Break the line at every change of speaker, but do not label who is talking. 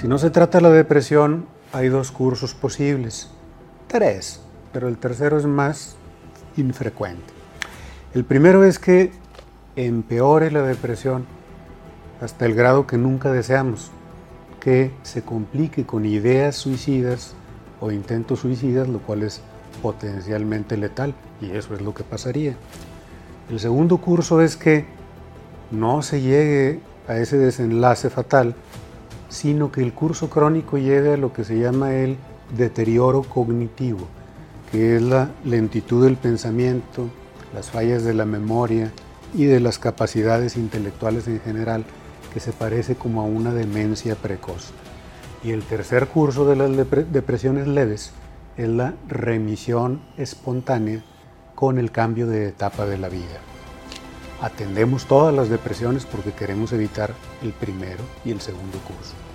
Si no se trata la depresión, hay dos cursos posibles, tres, pero el tercero es más infrecuente. El primero es que empeore la depresión hasta el grado que nunca deseamos, que se complique con ideas suicidas o intentos suicidas, lo cual es potencialmente letal, y eso es lo que pasaría. El segundo curso es que no se llegue a ese desenlace fatal, sino que el curso crónico llegue a lo que se llama el deterioro cognitivo, que es la lentitud del pensamiento, las fallas de la memoria y de las capacidades intelectuales en general, que se parece como a una demencia precoz. Y el tercer curso de las depresiones leves es la remisión espontánea con el cambio de etapa de la vida. Atendemos todas las depresiones porque queremos evitar el primero y el segundo curso.